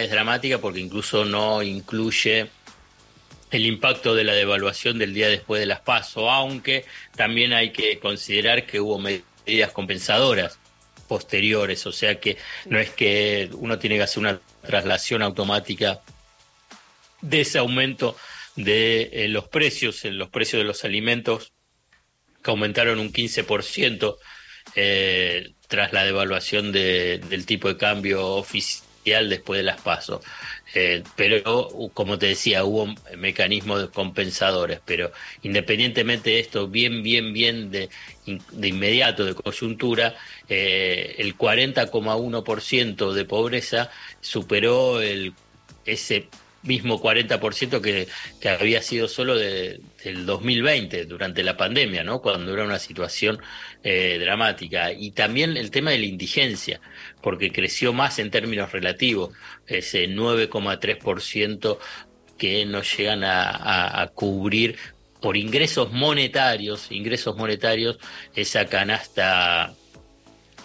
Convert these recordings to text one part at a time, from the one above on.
es dramática porque incluso no incluye el impacto de la devaluación del día después de las PASO, aunque también hay que considerar que hubo medidas compensadoras posteriores, o sea que no es que uno tiene que hacer una traslación automática de ese aumento de eh, los precios, en los precios de los alimentos que aumentaron un 15% eh, tras la devaluación del tipo de cambio oficial después de las pasos. Eh, pero, como te decía, hubo mecanismos compensadores, pero independientemente de esto, bien, bien, bien de, de inmediato, de coyuntura, eh, el 40,1% de pobreza superó el, ese mismo 40% que, que había sido solo de, del 2020, durante la pandemia, ¿no? cuando era una situación eh, dramática. Y también el tema de la indigencia, porque creció más en términos relativos, ese 9,3% que no llegan a, a, cubrir por ingresos monetarios, ingresos monetarios, esa canasta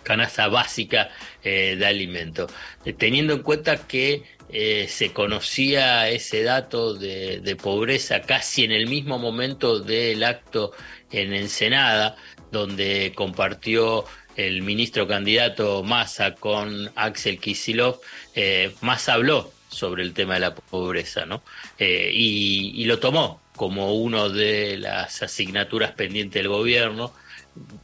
canasta básica eh, de alimentos. Eh, teniendo en cuenta que eh, se conocía ese dato de, pobreza casi en el mismo momento del acto en Ensenada, donde compartió el ministro candidato Massa con Axel Kisilov, eh, Massa habló sobre el tema de la pobreza, ¿no? Eh, y, lo tomó como uno de las asignaturas pendientes del gobierno,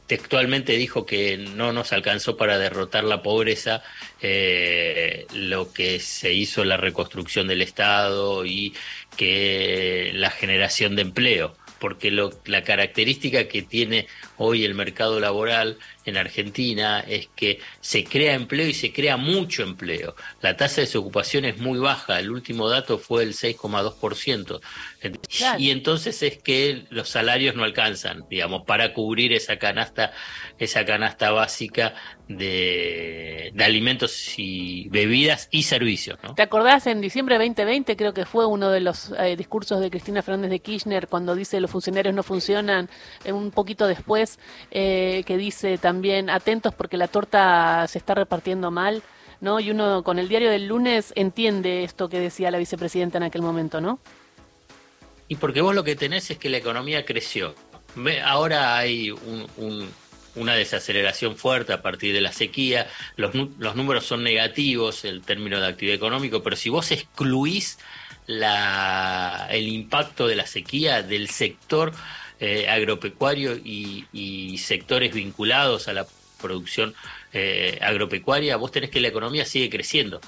textualmente dijo que no nos alcanzó para derrotar la pobreza eh, lo que se hizo la reconstrucción del Estado y que la generación de empleo porque lo, la característica que tiene hoy el mercado laboral en Argentina es que se crea empleo y se crea mucho empleo. La tasa de desocupación es muy baja, el último dato fue el 6,2%. Y entonces es que los salarios no alcanzan, digamos, para cubrir esa canasta, esa canasta básica de, de alimentos y bebidas y servicios. ¿no? ¿Te acordás en diciembre de 2020? Creo que fue uno de los eh, discursos de Cristina Fernández de Kirchner cuando dice los funcionarios no funcionan, eh, un poquito después, eh, que dice también atentos porque la torta se está repartiendo mal. ¿no? Y uno con el diario del lunes entiende esto que decía la vicepresidenta en aquel momento, ¿no? Y porque vos lo que tenés es que la economía creció. Ahora hay un, un, una desaceleración fuerte a partir de la sequía, los, los números son negativos, el término de actividad económico, pero si vos excluís la, el impacto de la sequía del sector eh, agropecuario y, sectores vinculados a la producción eh, agropecuaria, vos tenés que la economía sigue creciendo.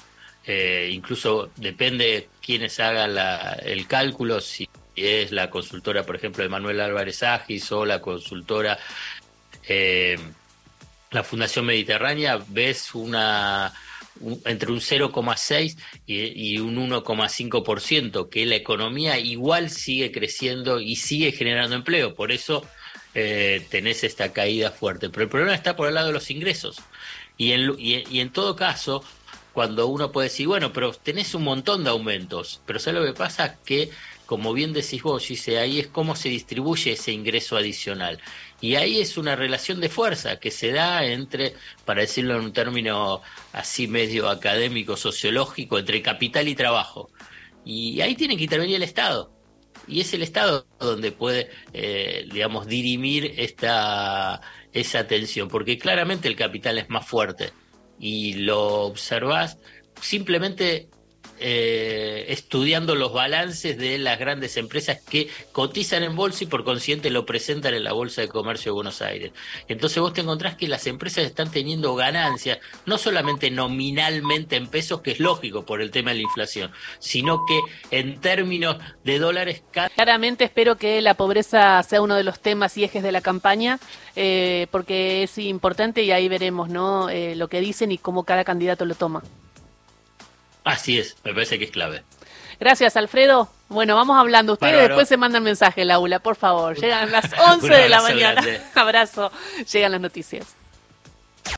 Eh, incluso depende quiénes hagan el cálculo, si es la consultora, por ejemplo, de Manuel Álvarez Agis o la consultora, la Fundación Mediterránea, ves una un, entre un 0,6 y, un 1,5%, que la economía igual sigue creciendo y sigue generando empleo. Por eso eh, tenés esta caída fuerte. Pero el problema está por el lado de los ingresos. Y en, y, y en todo caso, cuando uno puede decir, bueno, pero tenés un montón de aumentos, pero ¿sabes lo que pasa? Que como bien decís vos, dice, ahí es cómo se distribuye ese ingreso adicional. Y ahí es una relación de fuerza que se da entre, para decirlo en un término así medio académico, sociológico, entre capital y trabajo. Y ahí tiene que intervenir el Estado. Y es el Estado donde puede, eh, digamos, dirimir esta, esa tensión, porque claramente el capital es más fuerte. Y lo observás simplemente eh, estudiando los balances de las grandes empresas que cotizan en bolsa y por consiguiente lo presentan en la Bolsa de Comercio de Buenos Aires. Entonces vos te encontrás que las empresas están teniendo ganancias, no solamente nominalmente en pesos, que es lógico por el tema de la inflación, sino que en términos de dólares... Claramente espero que la pobreza sea uno de los temas y ejes de la campaña, eh, porque es importante y ahí veremos ¿no? Eh, lo que dicen y cómo cada candidato lo toma. Así es, me parece que es clave. Gracias, Alfredo. Bueno, vamos hablando. Ustedes Bárbaro. después se mandan mensaje, Laura, por favor. Llegan las 11 de la mañana. Abrazo. Llegan las noticias.